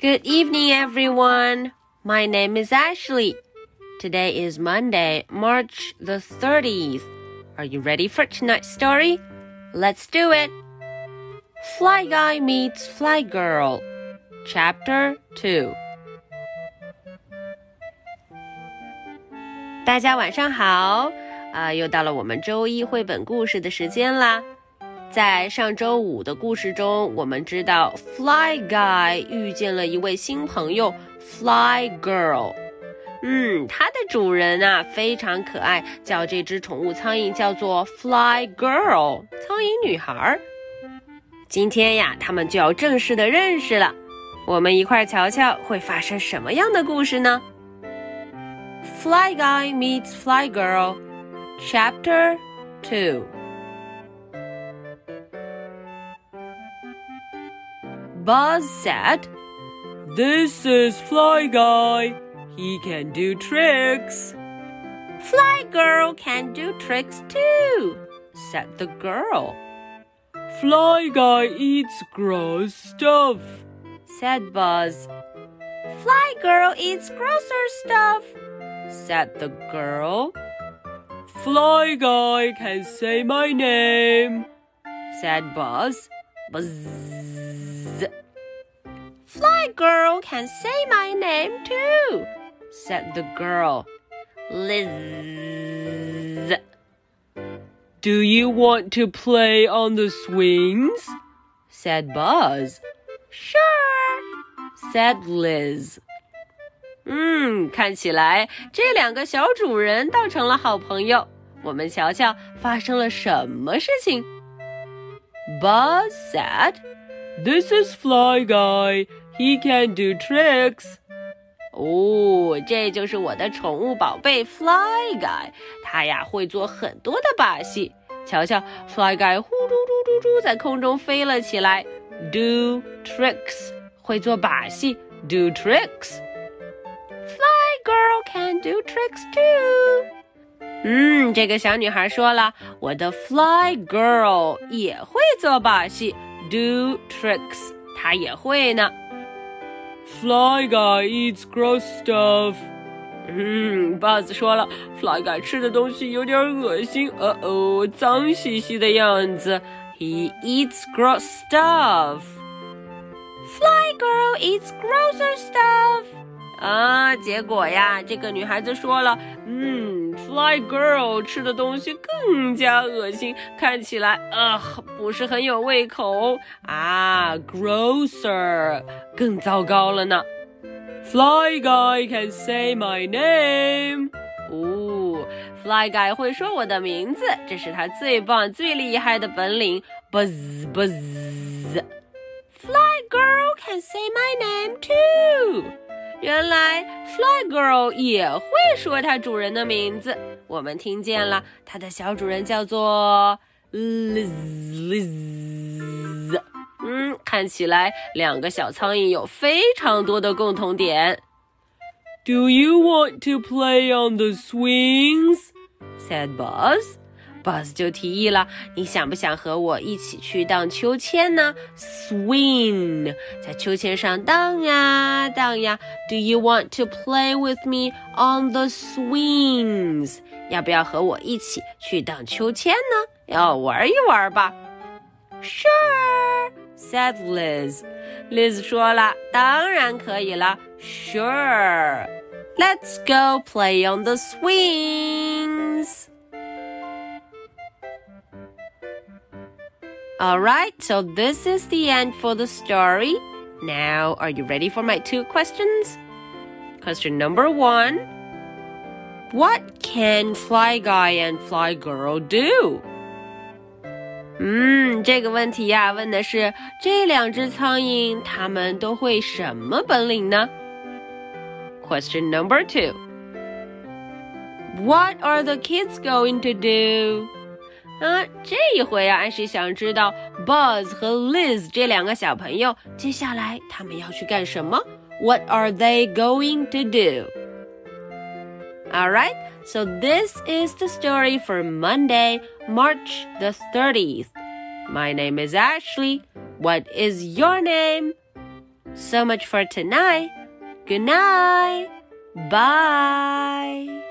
Good evening, everyone. My name is Ashley. Today is Monday, March the 30th. Are you ready for tonight's story? Let's do it. Fly Guy Meets Fly Girl, Chapter 2. 大家晚上好，啊，又到了我们周一绘本故事的时间啦。 在上周五的故事中，我们知道 Fly Guy 遇见了一位新朋友 Fly Girl。嗯，它的主人啊非常可爱，叫这只宠物苍蝇叫做 Fly Girl，苍蝇女孩。今天呀，他们就要正式的认识了。我们一块儿瞧瞧会发生什么样的故事呢？Fly Guy meets Fly Girl, Chapter Two. Buzz said, This is Fly Guy. He can do tricks. Fly Girl can do tricks too, said the girl. Fly Guy eats gross stuff, said Buzz. Fly Girl eats grosser stuff, said the girl. Fly Guy can say my name, said Buzz. Buzz. Fly Girl can say my name too, said the girl. Liz. Do you want to play on the swings? said Buzz. Sure, said Liz. 嗯，看起来这两个小主人倒成了好朋友。我们瞧瞧发生了什么事情。 Buzz said, "This is Fly Guy. He can do tricks." 哦，这就是我的宠物宝贝 Fly Guy，他呀会做很多的把戏。瞧瞧，Fly Guy 呼噜噜噜噜在空中飞了起来，do tricks，会做把戏，do tricks。Fly Girl can do tricks too。 嗯，这个小女孩说了，我的 Fly Girl 也会做把戏，do tricks，她也会呢。Fly Guy eats gross stuff。嗯，Buzz 说了，Fly Guy 吃的东西有点恶心，呃哦，脏兮兮的样子。He eats gross stuff. Fly Girl eats grosser stuff. 啊，结果呀，这个女孩子说了，嗯，Fly Girl 吃的东西更加恶心，看起来啊不是很有胃口啊，grosser 更糟糕了呢。Fly Guy can say my name。哦，Fly Guy 会说我的名字，这是他最棒、最厉害的本领。Buzz buzz。Fly Girl can say my name too。原来 Fly Girl 也会说它主人的名字。我们听见了，它的小主人叫做 Liz Liz。嗯，看起来两个小苍蝇有非常多的共同点。Do you want to play on the swings? said Buzz. Buzz 就提议了，你想不想和我一起去荡秋千呢？Swing，在秋千上荡呀荡呀。Do you want to play with me on the swings？要不要和我一起去荡秋千呢？要玩一玩吧。Sure，said Liz。Liz 说了，当然可以了。Sure，let's go play on the swings。 ” Alright, so this is the end for the story. Now, are you ready for my two questions? Question number one What can Fly Guy and Fly Girl do? 嗯，这个问题呀，问的是这两只苍蝇，它们都会什么本领呢？Question number two. What are the kids going to do? 啊，这一回啊，安是想知道 Buzz 和 Liz 这两个小朋友接下来他们要去干什么？What are they going to do? Alright, so this is the story for Monday, March the 30th. My name is Ashley. What is your name? So much for tonight. Good night. Bye.